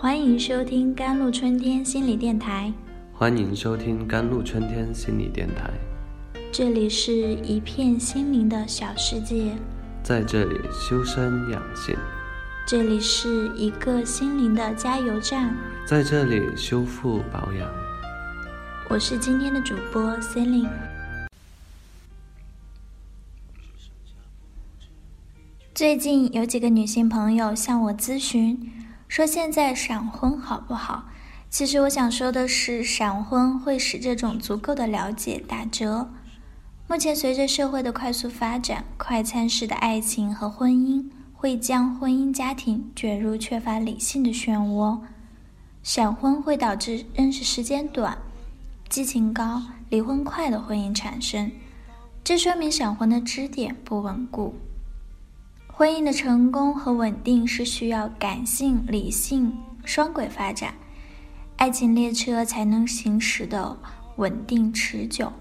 欢迎收听甘露春天心理电台。欢迎收听甘露春天心理电台。这里是一片心灵的小世界，在这里修身养性，这里是一个心灵的加油站，在这里修复保养。我是今天的主播 Celine。最近有几个女性朋友向我咨询。说现在闪婚好不好？其实我想说的是，闪婚会使这种足够的了解打折。目前随着社会的快速发展，快餐式的爱情和婚姻会将婚姻家庭卷入缺乏理性的漩涡。闪婚会导致认识时间短、激情高、离婚快的婚姻产生，这说明闪婚的支点不稳固。婚姻的成功和稳定是需要感性、理性双轨发展，爱情列车才能行驶的稳定持久，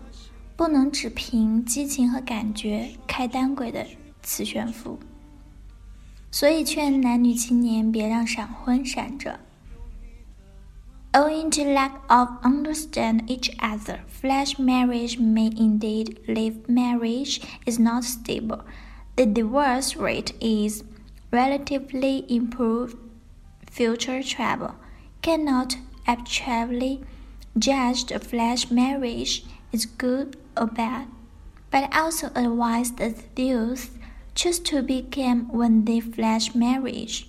不能只凭激情和感觉开单轨的磁悬浮。所以劝男女青年别让闪婚闪着。Owing to lack of understand each other, flash marriage may indeed leave marriage is not stable. the divorce rate is relatively improved. Future travel cannot actually judge the flash marriage is good or bad, but also advise that youth choose to become when they flash marriage.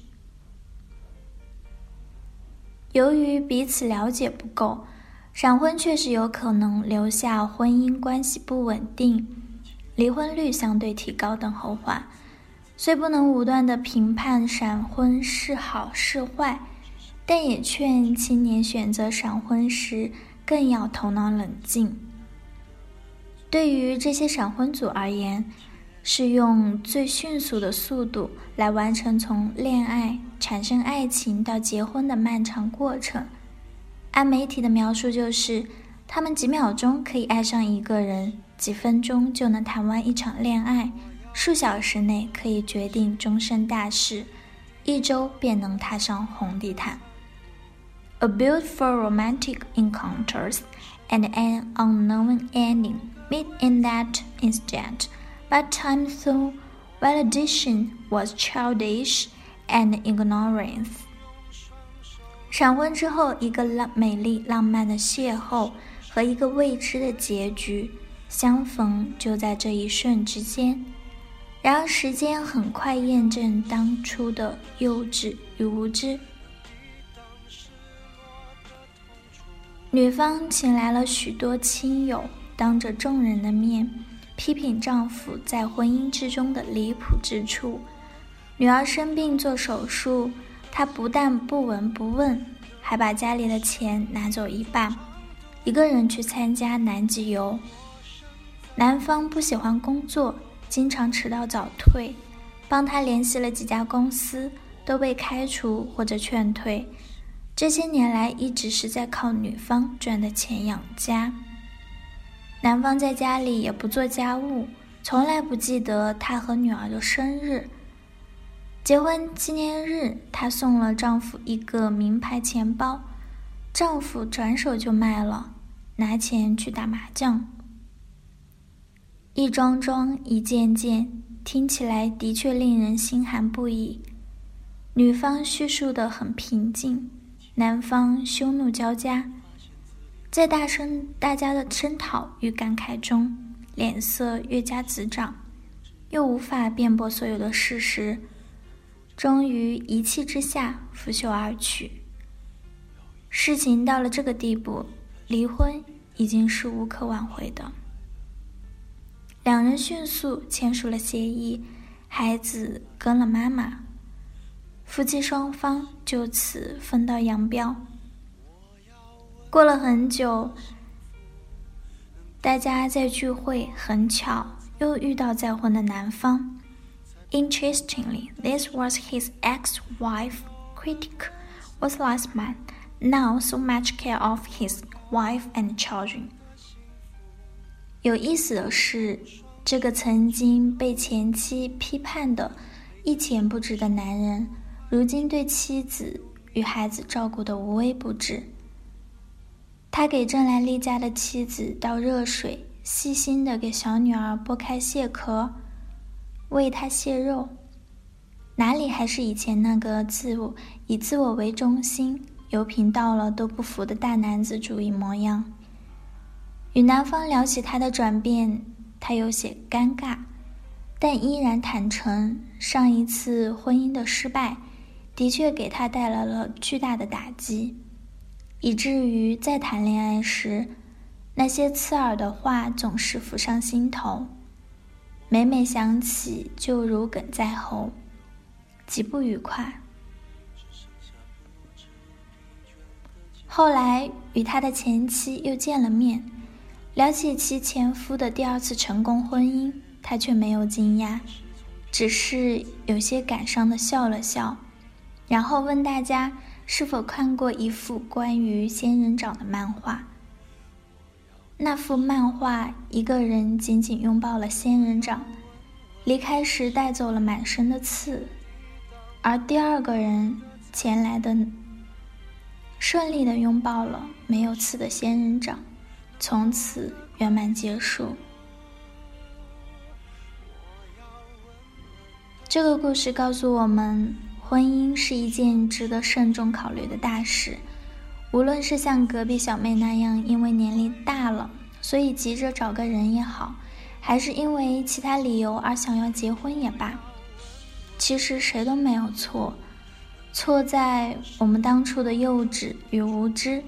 由于彼此了解不够，闪婚确实有可能留下婚姻关系不稳定。 离婚率相对提高等后患，虽不能武断的评判闪婚是好是坏，但也劝青年选择闪婚时更要头脑冷静。对于这些闪婚族而言，是用最迅速的速度来完成从恋爱产生爱情到结婚的漫长过程。按媒体的描述，就是他们几秒钟可以爱上一个人。几分钟就能谈完一场恋爱，数小时内可以决定终身大事，一周便能踏上红地毯。A build for romantic encounters and an unknown ending meet in that instant, but time through validation was childish and ignorance. 闪婚之后，一个浪美丽浪漫的邂逅和一个未知的结局。相逢就在这一瞬之间，然而时间很快验证当初的幼稚与无知。女方请来了许多亲友，当着众人的面批评丈夫在婚姻之中的离谱之处。女儿生病做手术，她不但不闻不问，还把家里的钱拿走一半，一个人去参加南极游。男方不喜欢工作，经常迟到早退，帮他联系了几家公司，都被开除或者劝退。这些年来，一直是在靠女方赚的钱养家。男方在家里也不做家务，从来不记得他和女儿的生日。结婚纪念日，她送了丈夫一个名牌钱包，丈夫转手就卖了，拿钱去打麻将。一桩桩，一件件，听起来的确令人心寒不已。女方叙述的很平静，男方羞怒交加，在大声大家的声讨与感慨中，脸色越加紫涨，又无法辩驳所有的事实，终于一气之下拂袖而去。事情到了这个地步，离婚已经是无可挽回的。两人迅速签署了协议，孩子跟了妈妈，夫妻双方就此分道扬镳。过了很久，大家在聚会，很巧又遇到再婚的男方。Interestingly, this was his ex-wife. Critic was last man. Now so much care of his wife and children. 有意思的是，这个曾经被前妻批判的一钱不值的男人，如今对妻子与孩子照顾的无微不至。他给正来例假的妻子倒热水，细心的给小女儿剥开蟹壳，喂她蟹肉。哪里还是以前那个自我以自我为中心、油瓶倒了都不服的大男子主义模样？与男方聊起他的转变，他有些尴尬，但依然坦诚上一次婚姻的失败的确给他带来了巨大的打击，以至于在谈恋爱时，那些刺耳的话总是浮上心头，每每想起就如鲠在喉。极不愉快。后来与他的前妻又见了面，聊起其前夫的第二次成功婚姻，他却没有惊讶，只是有些感伤的笑了笑，然后问大家是否看过一幅关于仙人掌的漫画。那幅漫画，一个人紧紧拥抱了仙人掌，离开时带走了满身的刺。而第二个人前来的，顺利的拥抱了没有刺的仙人掌，从此圆满结束。这个故事告诉我们，婚姻是一件值得慎重考虑的大事。无论是像隔壁小妹那样，因为年龄大了，所以急着找个人也好，还是因为其他理由而想要结婚也罢。其实谁都没有错，错在我们当初的幼稚与无知，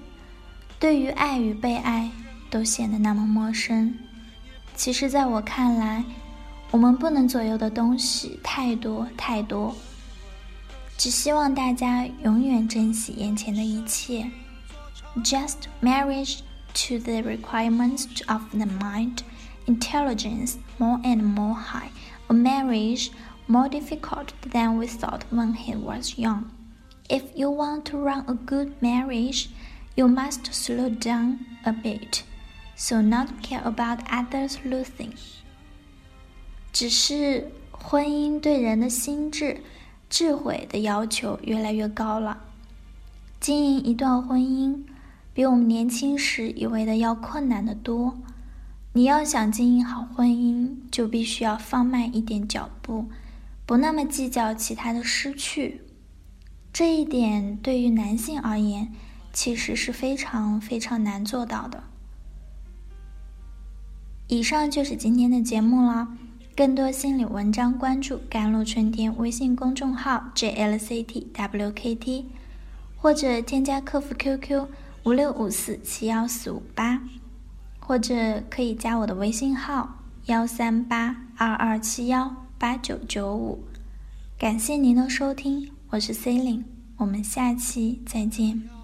对于爱与被爱都显得那么陌生。其实，在我看来，我们不能左右的东西太多太多。只希望大家永远珍惜眼前的一切。Just marriage to the requirements of the mind, intelligence more and more high. A marriage. more difficult than we thought when he was young. If you want to run a good marriage, you must slow down a bit, So not care about others losing. 只是婚姻对人的心智、智慧的要求越来越高了。经营一段婚姻，比我们年轻时以为的要困难得多。你要想经营好婚姻，就必须要放慢一点脚步。不那么计较其他的失去，这一点对于男性而言，其实是非常非常难做到的。以上就是今天的节目了，更多心理文章关注“甘露春天”微信公众号 “jlctwkt”，或者添加客服 QQ 五六五四七幺四五八，或者可以加我的微信号幺三八二二七幺。八九九五，感谢您的收听，我是 C 琳，我们下期再见。